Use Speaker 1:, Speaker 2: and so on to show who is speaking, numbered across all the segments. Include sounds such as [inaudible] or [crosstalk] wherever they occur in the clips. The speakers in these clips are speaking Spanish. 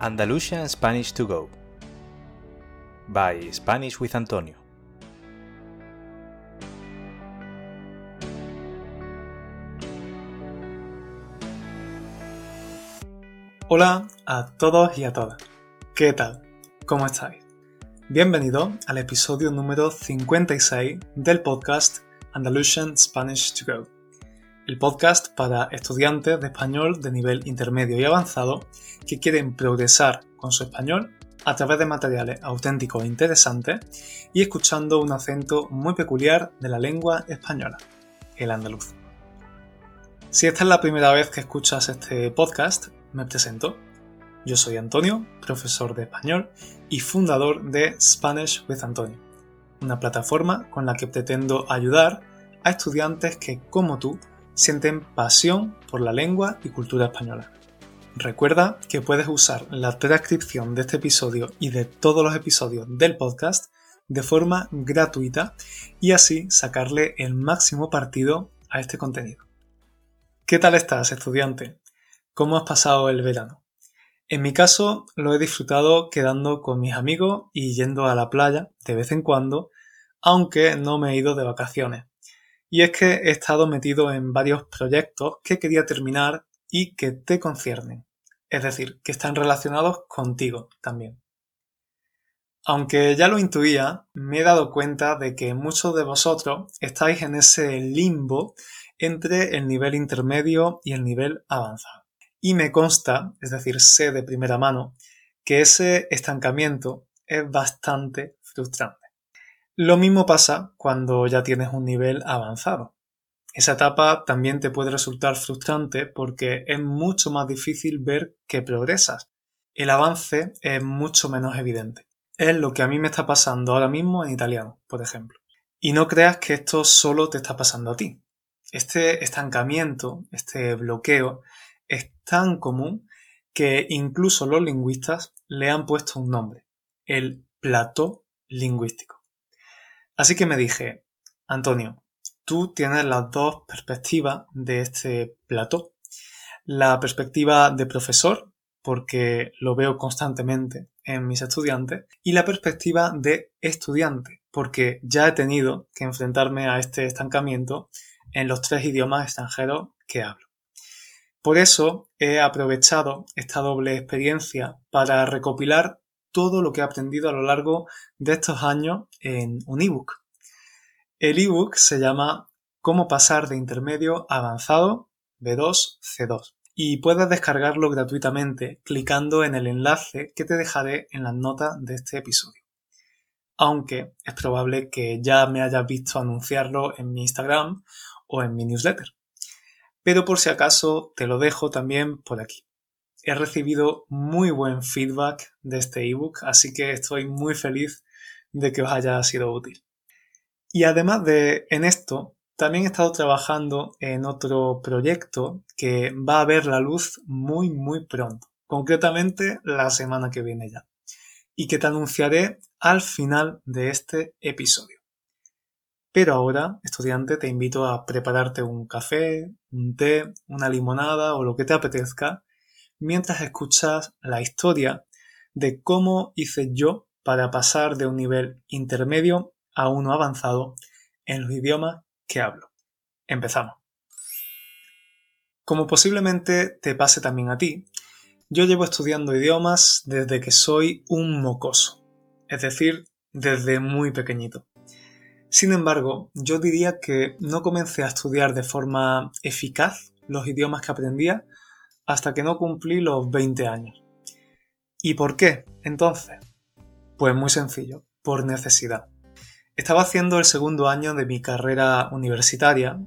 Speaker 1: Andalusian Spanish to Go by Spanish with Antonio.
Speaker 2: Hola a todos y a todas. ¿Qué tal? ¿Cómo estáis? Bienvenido al episodio número 56 del podcast Andalusian Spanish to Go, el podcast para estudiantes de español de nivel intermedio y avanzado que quieren progresar con su español a través de materiales auténticos e interesantes y escuchando un acento muy peculiar de la lengua española, el andaluz. Si esta es la primera vez que escuchas este podcast, me presento. Yo soy Antonio, profesor de español y fundador de Spanish with Antonio, una plataforma con la que pretendo ayudar a estudiantes que, como tú, sienten pasión por la lengua y cultura española. Recuerda que puedes usar la transcripción de este episodio y de todos los episodios del podcast de forma gratuita y así sacarle el máximo partido a este contenido. ¿Qué tal estás, estudiante? ¿Cómo has pasado el verano? En mi caso, lo he disfrutado quedando con mis amigos y yendo a la playa de vez en cuando, aunque no me he ido de vacaciones. Y es que he estado metido en varios proyectos que quería terminar y que te conciernen. Es decir, que están relacionados contigo también. Aunque ya lo intuía, me he dado cuenta de que muchos de vosotros estáis en ese limbo entre el nivel intermedio y el nivel avanzado. Y me consta, es decir, sé de primera mano, que ese estancamiento es bastante frustrante. Lo mismo pasa cuando ya tienes un nivel avanzado. Esa etapa también te puede resultar frustrante porque es mucho más difícil ver que progresas. El avance es mucho menos evidente. Es lo que a mí me está pasando ahora mismo en italiano, por ejemplo. Y no creas que esto solo te está pasando a ti. Este estancamiento, este bloqueo, es tan común que incluso los lingüistas le han puesto un nombre, el plató lingüístico. Así que me dije, Antonio, tú tienes las dos perspectivas de este plató. La perspectiva de profesor, porque lo veo constantemente en mis estudiantes, y la perspectiva de estudiante, porque ya he tenido que enfrentarme a este estancamiento en los tres idiomas extranjeros que hablo. Por eso he aprovechado esta doble experiencia para recopilar todo lo que he aprendido a lo largo de estos años en un ebook. El ebook se llama Cómo pasar de intermedio avanzado B2 C2 y puedes descargarlo gratuitamente clicando en el enlace que te dejaré en las notas de este episodio. Aunque es probable que ya me hayas visto anunciarlo en mi Instagram o en mi newsletter pero por si acaso te lo dejo también por aquí. He recibido muy buen feedback de este ebook, así que estoy muy feliz de que os haya sido útil. Y además de en esto, también he estado trabajando en otro proyecto que va a ver la luz muy muy pronto, concretamente la semana que viene ya, y que te anunciaré al final de este episodio. Pero ahora, estudiante, te invito a prepararte un café, un té, una limonada o lo que te apetezca, mientras escuchas la historia de cómo hice yo para pasar de un nivel intermedio a uno avanzado en los idiomas que hablo. Empezamos. Como posiblemente te pase también a ti, yo llevo estudiando idiomas desde que soy un mocoso, es decir, desde muy pequeñito. Sin embargo, yo diría que no comencé a estudiar de forma eficaz los idiomas que aprendía hasta que no cumplí los 20 años. ¿Y por qué? Entonces, pues muy sencillo, por necesidad. Estaba haciendo el segundo año de mi carrera universitaria.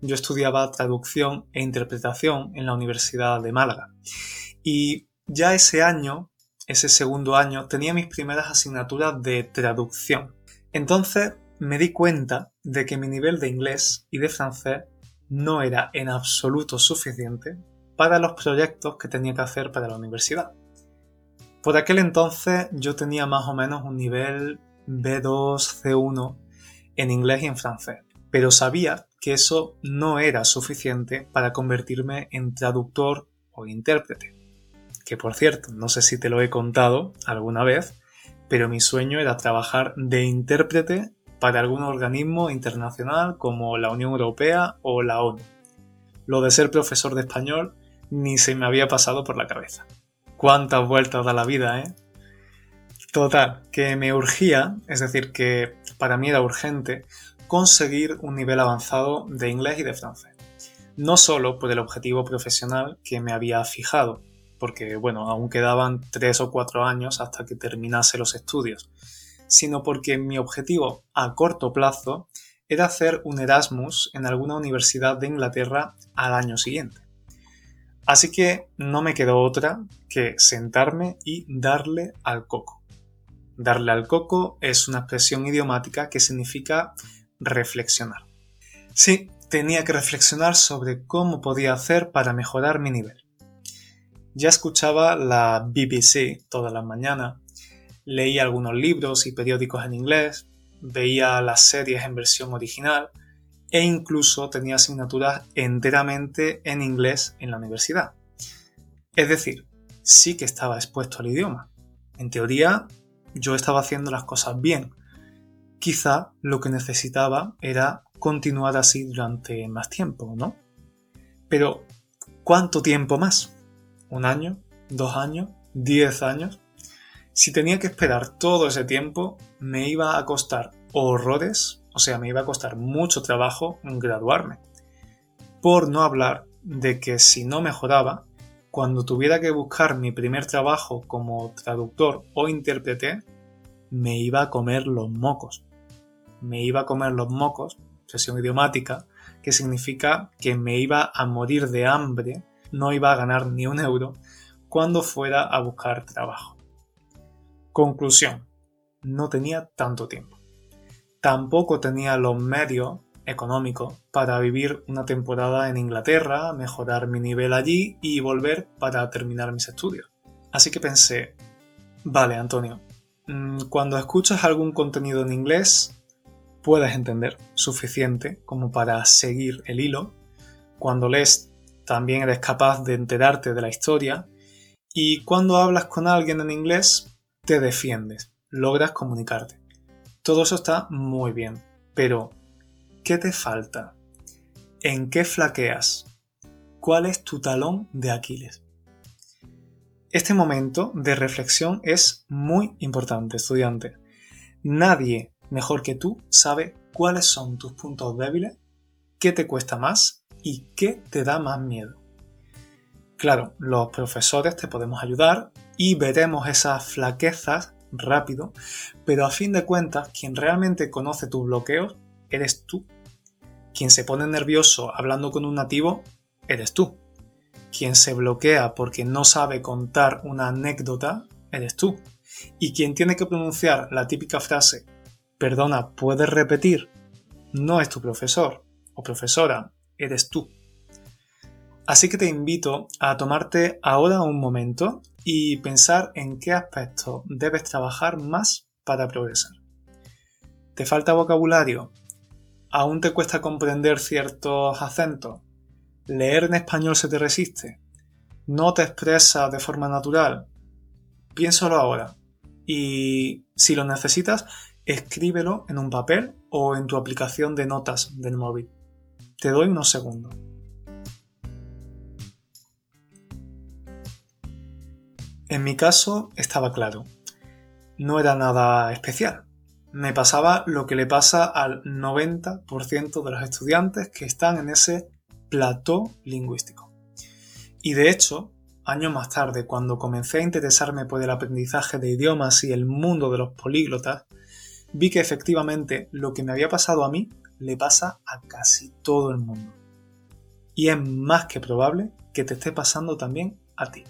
Speaker 2: Yo estudiaba traducción e interpretación en la Universidad de Málaga. Y ya ese año, ese segundo año, tenía mis primeras asignaturas de traducción. Entonces me di cuenta de que mi nivel de inglés y de francés no era en absoluto suficiente para los proyectos que tenía que hacer para la universidad. Por aquel entonces yo tenía más o menos un nivel B2, C1 en inglés y en francés, pero sabía que eso no era suficiente para convertirme en traductor o intérprete. que por cierto, no sé si te lo he contado alguna vez, pero mi sueño era trabajar de intérprete para algún organismo internacional como la Unión Europea o la ONU. Lo de ser profesor de español ni se me había pasado por la cabeza. Cuántas vueltas da la vida, ¿eh? Total, que me urgía, es decir, que para mí era urgente, conseguir un nivel avanzado de inglés y de francés. No solo por el objetivo profesional que me había fijado, porque bueno, aún quedaban tres o cuatro años hasta que terminase los estudios, sino porque mi objetivo a corto plazo era hacer un Erasmus en alguna universidad de Inglaterra al año siguiente. Así que no me quedó otra que sentarme y darle al coco. Darle al coco es una expresión idiomática que significa reflexionar. Sí, tenía que reflexionar sobre cómo podía hacer para mejorar mi nivel. Ya escuchaba la BBC toda la mañana, leía algunos libros y periódicos en inglés, veía las series en versión original e incluso tenía asignaturas enteramente en inglés en la universidad. Es decir, sí que estaba expuesto al idioma. En teoría, yo estaba haciendo las cosas bien. Quizá lo que necesitaba era continuar así durante más tiempo, ¿no? Pero, ¿cuánto tiempo más? un año, dos años, diez años. Si tenía que esperar todo ese tiempo, me iba a costar horrores, o sea, me iba a costar mucho trabajo graduarme. Por no hablar de que si no mejoraba, cuando tuviera que buscar mi primer trabajo como traductor o intérprete, me iba a comer los mocos. Me iba a comer los mocos, sesión idiomática, que significa que me iba a morir de hambre no iba a ganar ni un euro cuando fuera a buscar trabajo. Conclusión. No tenía tanto tiempo. Tampoco tenía los medios económicos para vivir una temporada en Inglaterra, mejorar mi nivel allí y volver para terminar mis estudios. Así que pensé, vale Antonio, mm, cuando escuchas algún contenido en inglés, puedes entender suficiente como para seguir el hilo. Cuando lees también eres capaz de enterarte de la historia y cuando hablas con alguien en inglés te defiendes, logras comunicarte. Todo eso está muy bien, pero ¿qué te falta? ¿En qué flaqueas? ¿Cuál es tu talón de Aquiles? Este momento de reflexión es muy importante, estudiante. Nadie mejor que tú sabe cuáles son tus puntos débiles, qué te cuesta más y qué te da más miedo. Claro, los profesores te podemos ayudar y veremos esas flaquezas rápido, pero a fin de cuentas, quien realmente conoce tus bloqueos eres tú. Quien se pone nervioso hablando con un nativo eres tú. Quien se bloquea porque no sabe contar una anécdota eres tú. Y quien tiene que pronunciar la típica frase, perdona, ¿puedes repetir? No es tu profesor o profesora, eres tú. Así que te invito a tomarte ahora un momento y pensar en qué aspectos debes trabajar más para progresar. ¿Te falta vocabulario? ¿Aún te cuesta comprender ciertos acentos? ¿Leer en español se te resiste? ¿No te expresa de forma natural? Piénsalo ahora. Y si lo necesitas, escríbelo en un papel o en tu aplicación de notas del móvil. Te doy unos segundos. En mi caso estaba claro. No era nada especial. Me pasaba lo que le pasa al 90% de los estudiantes que están en ese plató lingüístico. Y de hecho, años más tarde, cuando comencé a interesarme por el aprendizaje de idiomas y el mundo de los políglotas, vi que efectivamente lo que me había pasado a mí le pasa a casi todo el mundo. Y es más que probable que te esté pasando también a ti.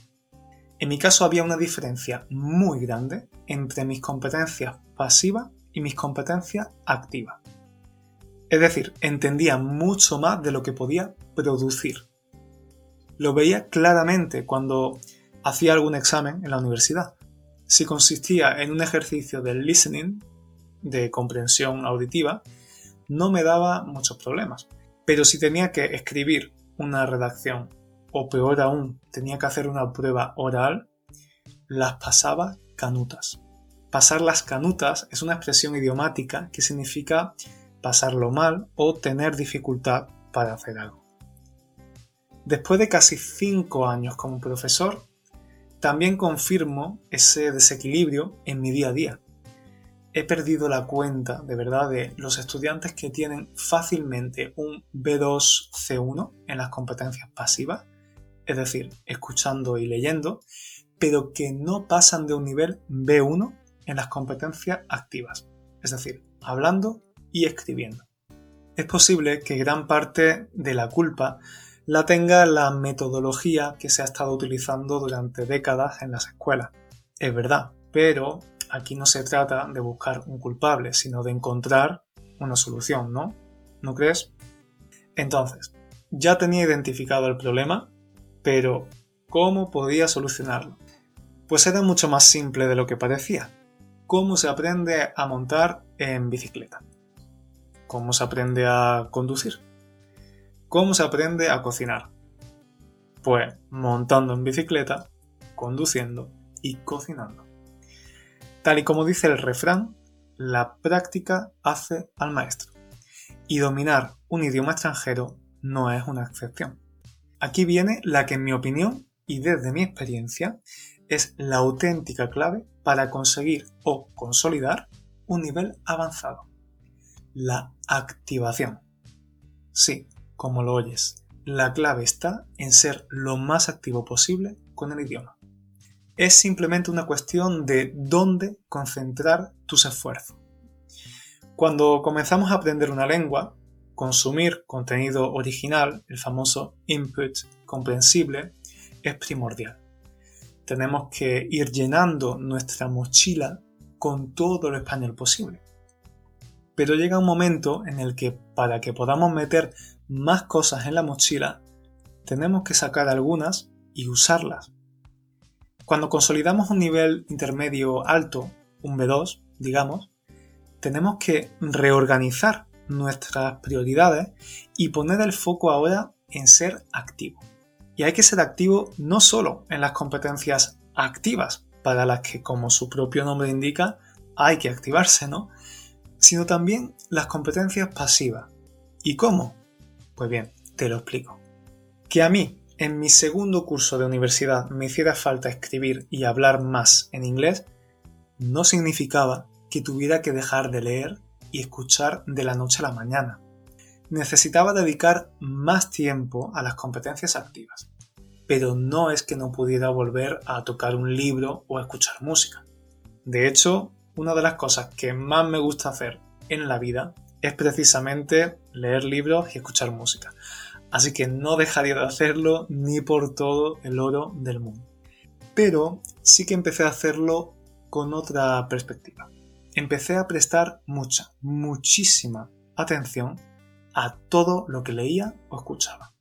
Speaker 2: En mi caso había una diferencia muy grande entre mis competencias pasivas y mis competencias activas. Es decir, entendía mucho más de lo que podía producir. Lo veía claramente cuando hacía algún examen en la universidad. Si consistía en un ejercicio de listening, de comprensión auditiva, no me daba muchos problemas. Pero si tenía que escribir una redacción o peor aún, tenía que hacer una prueba oral, las pasaba canutas. Pasar las canutas es una expresión idiomática que significa pasarlo mal o tener dificultad para hacer algo. Después de casi cinco años como profesor, también confirmo ese desequilibrio en mi día a día. He perdido la cuenta, de verdad, de los estudiantes que tienen fácilmente un B2 C1 en las competencias pasivas, es decir, escuchando y leyendo, pero que no pasan de un nivel B1 en las competencias activas, es decir, hablando y escribiendo. Es posible que gran parte de la culpa la tenga la metodología que se ha estado utilizando durante décadas en las escuelas. Es verdad, pero aquí no se trata de buscar un culpable, sino de encontrar una solución, ¿no? ¿No crees? Entonces, ya tenía identificado el problema, pero ¿cómo podía solucionarlo? Pues era mucho más simple de lo que parecía. ¿Cómo se aprende a montar en bicicleta? ¿Cómo se aprende a conducir? ¿Cómo se aprende a cocinar? Pues montando en bicicleta, conduciendo y cocinando. Tal y como dice el refrán, la práctica hace al maestro. Y dominar un idioma extranjero no es una excepción. Aquí viene la que en mi opinión y desde mi experiencia es la auténtica clave para conseguir o consolidar un nivel avanzado. La activación. Sí, como lo oyes. La clave está en ser lo más activo posible con el idioma. Es simplemente una cuestión de dónde concentrar tus esfuerzos. Cuando comenzamos a aprender una lengua, consumir contenido original, el famoso input comprensible, es primordial. Tenemos que ir llenando nuestra mochila con todo lo español posible. Pero llega un momento en el que para que podamos meter más cosas en la mochila, tenemos que sacar algunas y usarlas. Cuando consolidamos un nivel intermedio alto, un B2, digamos, tenemos que reorganizar nuestras prioridades y poner el foco ahora en ser activo. Y hay que ser activo no solo en las competencias activas, para las que, como su propio nombre indica, hay que activarse, ¿no? Sino también las competencias pasivas. ¿Y cómo? Pues bien, te lo explico. Que a mí, en mi segundo curso de universidad, me hiciera falta escribir y hablar más en inglés, no significaba que tuviera que dejar de leer y escuchar de la noche a la mañana. Necesitaba dedicar más tiempo a las competencias activas, pero no es que no pudiera volver a tocar un libro o a escuchar música. De hecho, una de las cosas que más me gusta hacer en la vida es precisamente leer libros y escuchar música. Así que no dejaría de hacerlo ni por todo el oro del mundo. Pero sí que empecé a hacerlo con otra perspectiva. Empecé a prestar mucha, muchísima atención a todo lo que leía o escuchaba.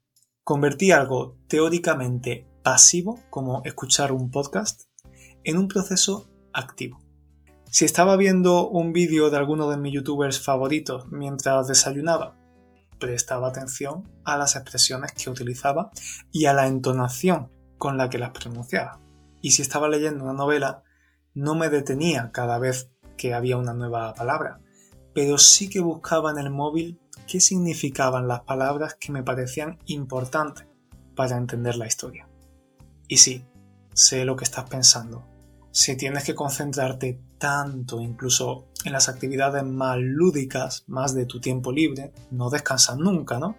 Speaker 2: Convertí algo teóricamente pasivo, como escuchar un podcast, en un proceso activo. Si estaba viendo un vídeo de alguno de mis youtubers favoritos mientras desayunaba, prestaba atención a las expresiones que utilizaba y a la entonación con la que las pronunciaba. Y si estaba leyendo una novela, no me detenía cada vez que había una nueva palabra, pero sí que buscaba en el móvil qué significaban las palabras que me parecían importantes para entender la historia. Y sí, sé lo que estás pensando si tienes que concentrarte tanto, incluso en las actividades más lúdicas, más de tu tiempo libre, no descansas nunca, ¿no?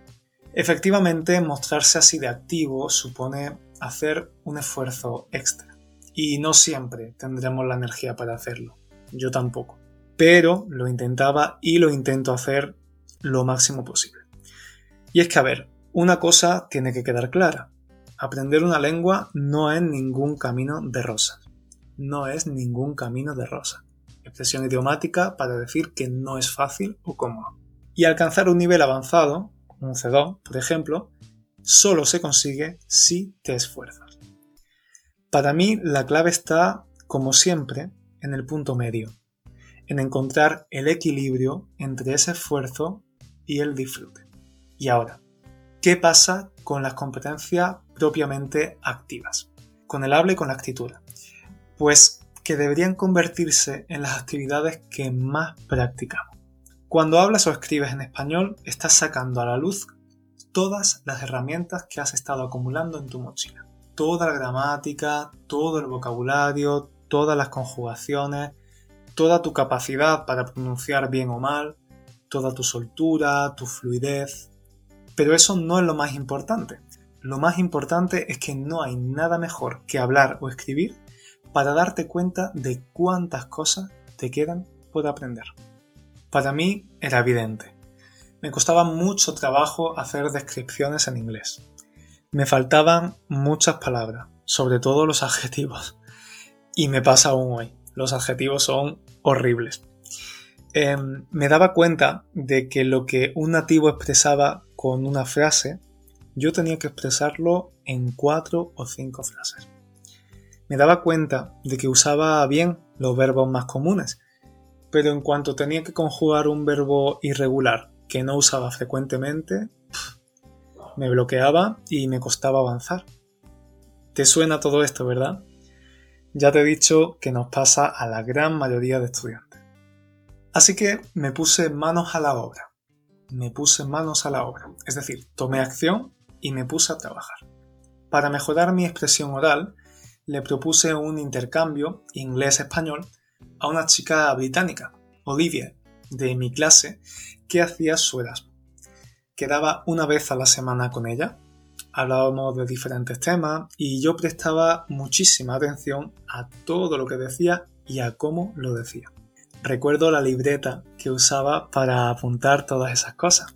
Speaker 2: Efectivamente, mostrarse así de activo supone hacer un esfuerzo extra. Y no siempre tendremos la energía para hacerlo. Yo tampoco. Pero lo intentaba y lo intento hacer lo máximo posible. Y es que, a ver, una cosa tiene que quedar clara. Aprender una lengua no es ningún camino de rosas no es ningún camino de rosa. Expresión idiomática para decir que no es fácil o cómodo. Y alcanzar un nivel avanzado, un C2, por ejemplo, solo se consigue si te esfuerzas. Para mí la clave está, como siempre, en el punto medio, en encontrar el equilibrio entre ese esfuerzo y el disfrute. Y ahora, ¿qué pasa con las competencias propiamente activas? Con el habla y con la escritura. Pues que deberían convertirse en las actividades que más practicamos. Cuando hablas o escribes en español, estás sacando a la luz todas las herramientas que has estado acumulando en tu mochila. Toda la gramática, todo el vocabulario, todas las conjugaciones, toda tu capacidad para pronunciar bien o mal, toda tu soltura, tu fluidez. Pero eso no es lo más importante. Lo más importante es que no hay nada mejor que hablar o escribir para darte cuenta de cuántas cosas te quedan por aprender. Para mí era evidente. Me costaba mucho trabajo hacer descripciones en inglés. Me faltaban muchas palabras, sobre todo los adjetivos. Y me pasa aún hoy. Los adjetivos son horribles. Em, me daba cuenta de que lo que un nativo expresaba con una frase, yo tenía que expresarlo en cuatro o cinco frases. Me daba cuenta de que usaba bien los verbos más comunes, pero en cuanto tenía que conjugar un verbo irregular que no usaba frecuentemente, me bloqueaba y me costaba avanzar. ¿Te suena todo esto, verdad? Ya te he dicho que nos pasa a la gran mayoría de estudiantes. Así que me puse manos a la obra. Me puse manos a la obra. Es decir, tomé acción y me puse a trabajar. Para mejorar mi expresión oral, le propuse un intercambio inglés-español a una chica británica, Olivia, de mi clase, que hacía su Erasmus. Quedaba una vez a la semana con ella, hablábamos de diferentes temas y yo prestaba muchísima atención a todo lo que decía y a cómo lo decía. Recuerdo la libreta que usaba para apuntar todas esas cosas.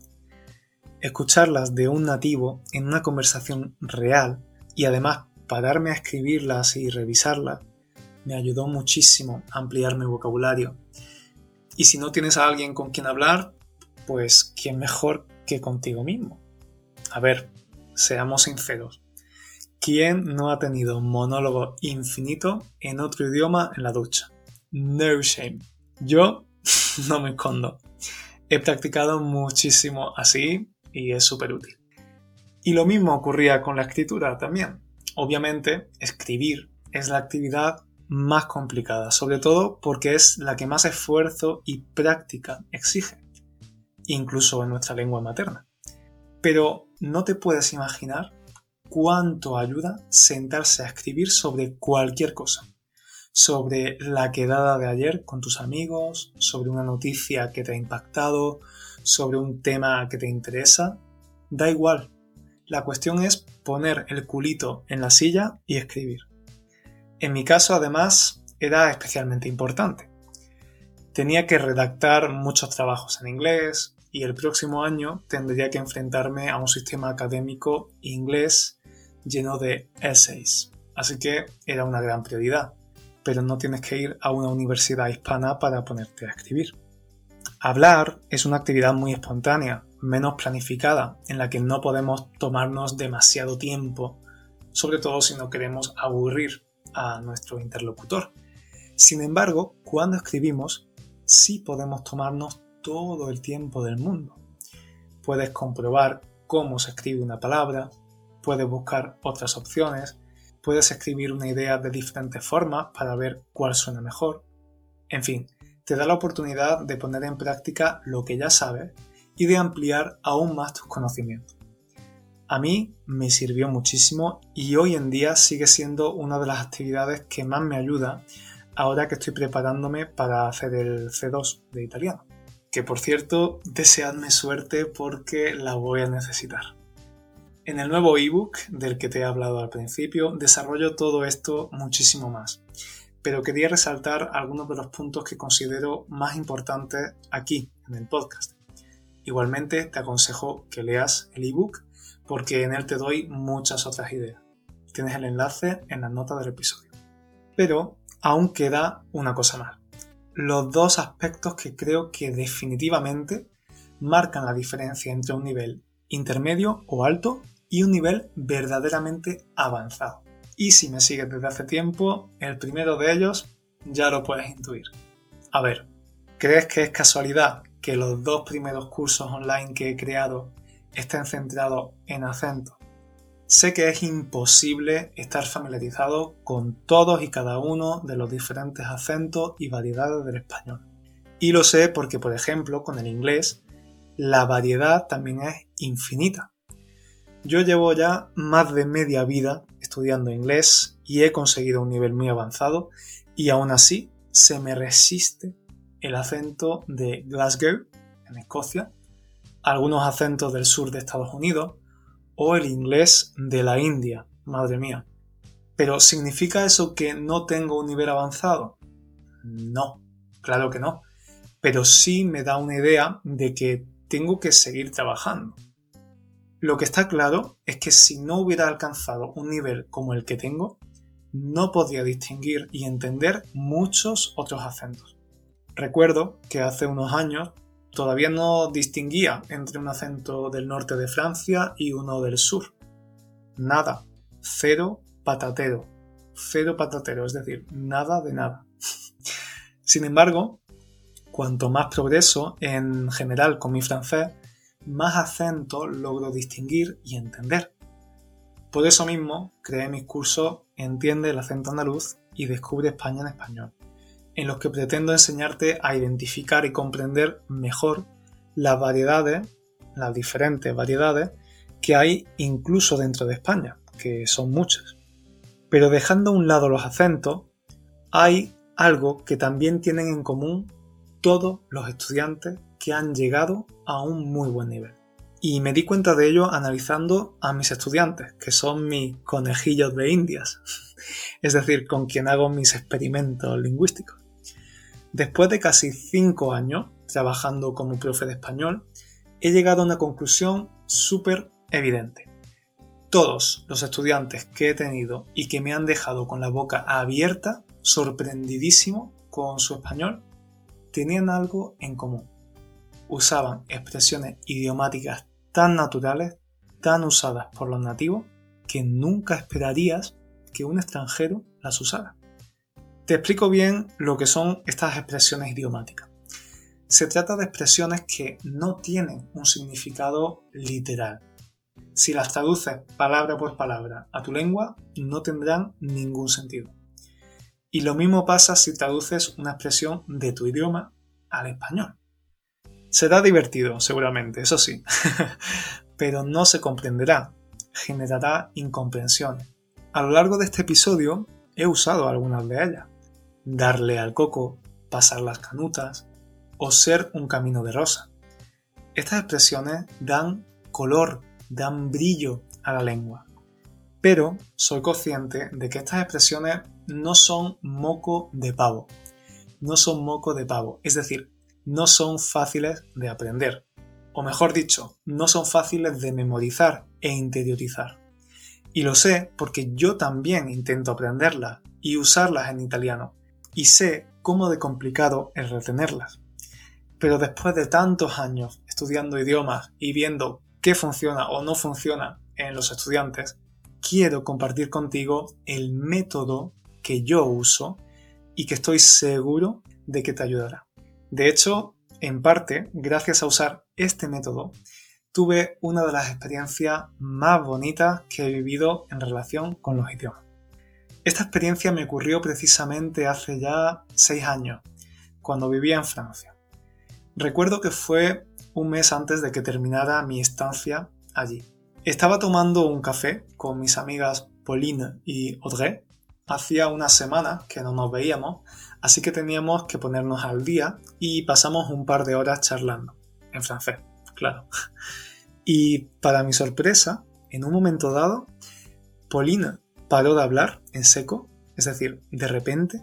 Speaker 2: Escucharlas de un nativo en una conversación real y además pararme a escribirlas y revisarlas me ayudó muchísimo a ampliar mi vocabulario. Y si no tienes a alguien con quien hablar, pues quién mejor que contigo mismo. A ver, seamos sinceros. ¿Quién no ha tenido un monólogo infinito en otro idioma en la ducha? No shame. Yo [laughs] no me escondo. He practicado muchísimo así y es súper útil. Y lo mismo ocurría con la escritura también. Obviamente, escribir es la actividad más complicada, sobre todo porque es la que más esfuerzo y práctica exige, incluso en nuestra lengua materna. Pero no te puedes imaginar cuánto ayuda sentarse a escribir sobre cualquier cosa sobre la quedada de ayer con tus amigos, sobre una noticia que te ha impactado, sobre un tema que te interesa. Da igual. La cuestión es poner el culito en la silla y escribir. En mi caso, además, era especialmente importante. Tenía que redactar muchos trabajos en inglés y el próximo año tendría que enfrentarme a un sistema académico inglés lleno de essays. Así que era una gran prioridad pero no tienes que ir a una universidad hispana para ponerte a escribir. Hablar es una actividad muy espontánea, menos planificada, en la que no podemos tomarnos demasiado tiempo, sobre todo si no queremos aburrir a nuestro interlocutor. Sin embargo, cuando escribimos, sí podemos tomarnos todo el tiempo del mundo. Puedes comprobar cómo se escribe una palabra, puedes buscar otras opciones, Puedes escribir una idea de diferentes formas para ver cuál suena mejor. En fin, te da la oportunidad de poner en práctica lo que ya sabes y de ampliar aún más tus conocimientos. A mí me sirvió muchísimo y hoy en día sigue siendo una de las actividades que más me ayuda ahora que estoy preparándome para hacer el C2 de italiano. Que por cierto, deseadme suerte porque la voy a necesitar. En el nuevo ebook del que te he hablado al principio, desarrollo todo esto muchísimo más, pero quería resaltar algunos de los puntos que considero más importantes aquí en el podcast. Igualmente te aconsejo que leas el ebook porque en él te doy muchas otras ideas. Tienes el enlace en la nota del episodio. Pero aún queda una cosa más. Los dos aspectos que creo que definitivamente marcan la diferencia entre un nivel intermedio o alto y un nivel verdaderamente avanzado. Y si me sigues desde hace tiempo, el primero de ellos ya lo puedes intuir. A ver, ¿crees que es casualidad que los dos primeros cursos online que he creado estén centrados en acentos. Sé que es imposible estar familiarizado con todos y cada uno de los diferentes acentos y variedades del español. Y lo sé porque, por ejemplo, con el inglés, la variedad también es infinita. Yo llevo ya más de media vida estudiando inglés y he conseguido un nivel muy avanzado y aún así se me resiste el acento de Glasgow, en Escocia, algunos acentos del sur de Estados Unidos o el inglés de la India, madre mía. Pero ¿significa eso que no tengo un nivel avanzado? No, claro que no. Pero sí me da una idea de que tengo que seguir trabajando. Lo que está claro es que si no hubiera alcanzado un nivel como el que tengo, no podría distinguir y entender muchos otros acentos. Recuerdo que hace unos años todavía no distinguía entre un acento del norte de Francia y uno del sur. Nada, cero patatero, cero patatero, es decir, nada de nada. [laughs] Sin embargo, cuanto más progreso en general con mi francés, más acentos logro distinguir y entender. Por eso mismo creé mis cursos Entiende el acento andaluz y Descubre España en español, en los que pretendo enseñarte a identificar y comprender mejor las variedades, las diferentes variedades que hay incluso dentro de España, que son muchas. Pero dejando a un lado los acentos, hay algo que también tienen en común todos los estudiantes que han llegado a un muy buen nivel. Y me di cuenta de ello analizando a mis estudiantes, que son mis conejillos de indias, [laughs] es decir, con quien hago mis experimentos lingüísticos. Después de casi cinco años trabajando como profe de español, he llegado a una conclusión súper evidente. Todos los estudiantes que he tenido y que me han dejado con la boca abierta, sorprendidísimo con su español, tenían algo en común. Usaban expresiones idiomáticas tan naturales, tan usadas por los nativos, que nunca esperarías que un extranjero las usara. Te explico bien lo que son estas expresiones idiomáticas. Se trata de expresiones que no tienen un significado literal. Si las traduces palabra por palabra a tu lengua, no tendrán ningún sentido. Y lo mismo pasa si traduces una expresión de tu idioma al español. Será divertido, seguramente, eso sí, [laughs] pero no se comprenderá, generará incomprensión. A lo largo de este episodio he usado algunas de ellas. Darle al coco, pasar las canutas o ser un camino de rosa. Estas expresiones dan color, dan brillo a la lengua. Pero soy consciente de que estas expresiones no son moco de pavo. No son moco de pavo. Es decir, no son fáciles de aprender. O mejor dicho, no son fáciles de memorizar e interiorizar. Y lo sé porque yo también intento aprenderlas y usarlas en italiano. Y sé cómo de complicado es retenerlas. Pero después de tantos años estudiando idiomas y viendo qué funciona o no funciona en los estudiantes, quiero compartir contigo el método que yo uso y que estoy seguro de que te ayudará. De hecho, en parte, gracias a usar este método, tuve una de las experiencias más bonitas que he vivido en relación con los idiomas. Esta experiencia me ocurrió precisamente hace ya seis años, cuando vivía en Francia. Recuerdo que fue un mes antes de que terminara mi estancia allí. Estaba tomando un café con mis amigas Pauline y Audrey. Hacía una semana que no nos veíamos, así que teníamos que ponernos al día y pasamos un par de horas charlando, en francés, claro. Y para mi sorpresa, en un momento dado, Pauline paró de hablar en seco, es decir, de repente,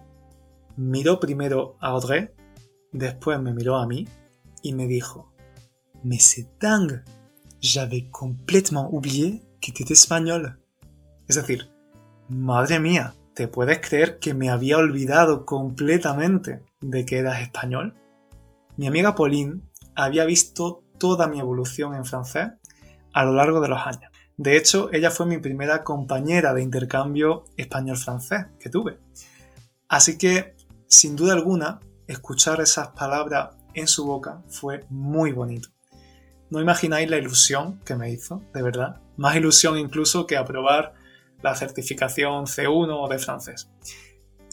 Speaker 2: miró primero a Audrey, después me miró a mí y me dijo, Mais c'est dingue, j'avais complètement oublié que tu español. Es decir, madre mía, ¿te puedes creer que me había olvidado completamente de que eras español? Mi amiga Pauline había visto toda mi evolución en francés a lo largo de los años. De hecho, ella fue mi primera compañera de intercambio español-francés que tuve. Así que, sin duda alguna, escuchar esas palabras en su boca fue muy bonito. No imagináis la ilusión que me hizo, de verdad. Más ilusión incluso que aprobar la certificación C1 de francés.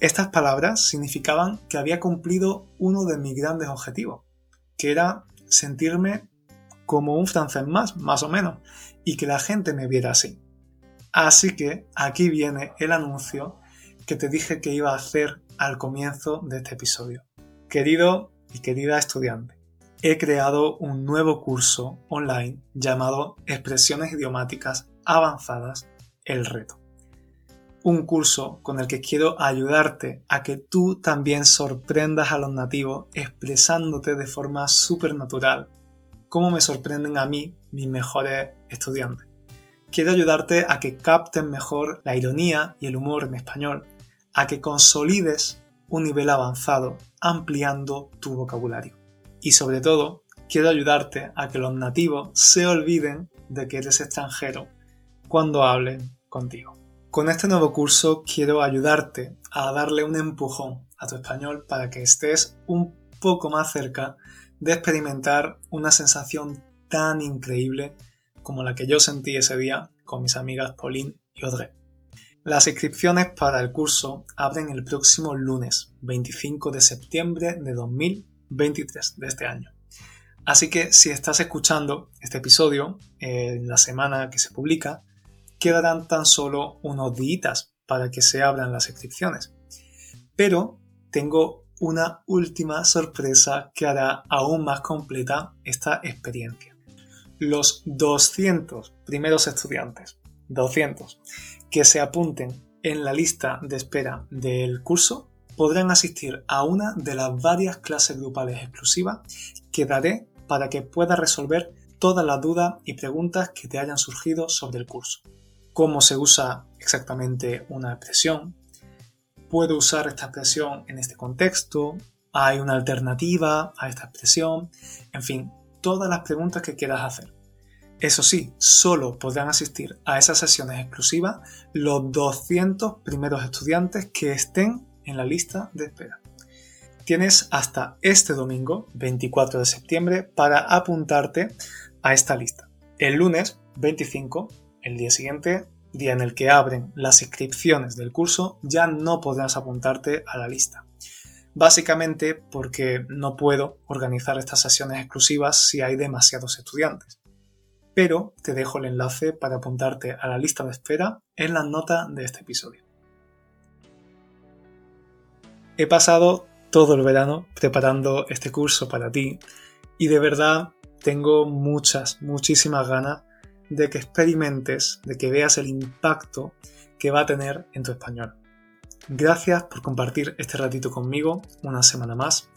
Speaker 2: Estas palabras significaban que había cumplido uno de mis grandes objetivos, que era sentirme como un francés más, más o menos, y que la gente me viera así. Así que aquí viene el anuncio que te dije que iba a hacer al comienzo de este episodio. Querido y querida estudiante, he creado un nuevo curso online llamado Expresiones idiomáticas avanzadas, el reto. Un curso con el que quiero ayudarte a que tú también sorprendas a los nativos expresándote de forma supernatural, como me sorprenden a mí mis mejores estudiantes. Quiero ayudarte a que capten mejor la ironía y el humor en español, a que consolides un nivel avanzado ampliando tu vocabulario. Y sobre todo, quiero ayudarte a que los nativos se olviden de que eres extranjero cuando hablen contigo. Con este nuevo curso quiero ayudarte a darle un empujón a tu español para que estés un poco más cerca de experimentar una sensación tan increíble como la que yo sentí ese día con mis amigas Pauline y Audrey. Las inscripciones para el curso abren el próximo lunes 25 de septiembre de 2023 de este año. Así que si estás escuchando este episodio en la semana que se publica, quedarán tan solo unos días para que se abran las inscripciones. Pero tengo una última sorpresa que hará aún más completa esta experiencia. Los 200 primeros estudiantes, 200, que se apunten en la lista de espera del curso podrán asistir a una de las varias clases grupales exclusivas que daré para que puedas resolver todas las dudas y preguntas que te hayan surgido sobre el curso. Cómo se usa exactamente una expresión, puedo usar esta expresión en este contexto, hay una alternativa a esta expresión, en fin, todas las preguntas que quieras hacer. Eso sí, solo podrán asistir a esas sesiones exclusivas los 200 primeros estudiantes que estén en la lista de espera. Tienes hasta este domingo, 24 de septiembre, para apuntarte a esta lista. El lunes 25, el día siguiente, día en el que abren las inscripciones del curso, ya no podrás apuntarte a la lista. Básicamente porque no puedo organizar estas sesiones exclusivas si hay demasiados estudiantes. Pero te dejo el enlace para apuntarte a la lista de espera en la nota de este episodio. He pasado todo el verano preparando este curso para ti y de verdad tengo muchas, muchísimas ganas de que experimentes, de que veas el impacto que va a tener en tu español. Gracias por compartir este ratito conmigo una semana más.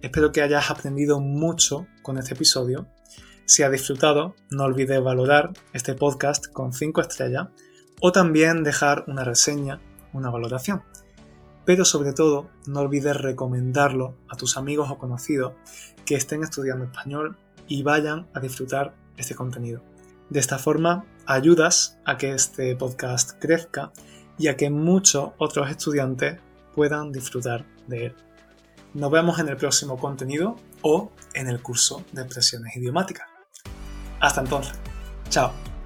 Speaker 2: Espero que hayas aprendido mucho con este episodio. Si has disfrutado, no olvides valorar este podcast con 5 estrellas o también dejar una reseña, una valoración pero sobre todo no olvides recomendarlo a tus amigos o conocidos que estén estudiando español y vayan a disfrutar este contenido. De esta forma ayudas a que este podcast crezca y a que muchos otros estudiantes puedan disfrutar de él. Nos vemos en el próximo contenido o en el curso de expresiones idiomáticas. Hasta entonces. Chao.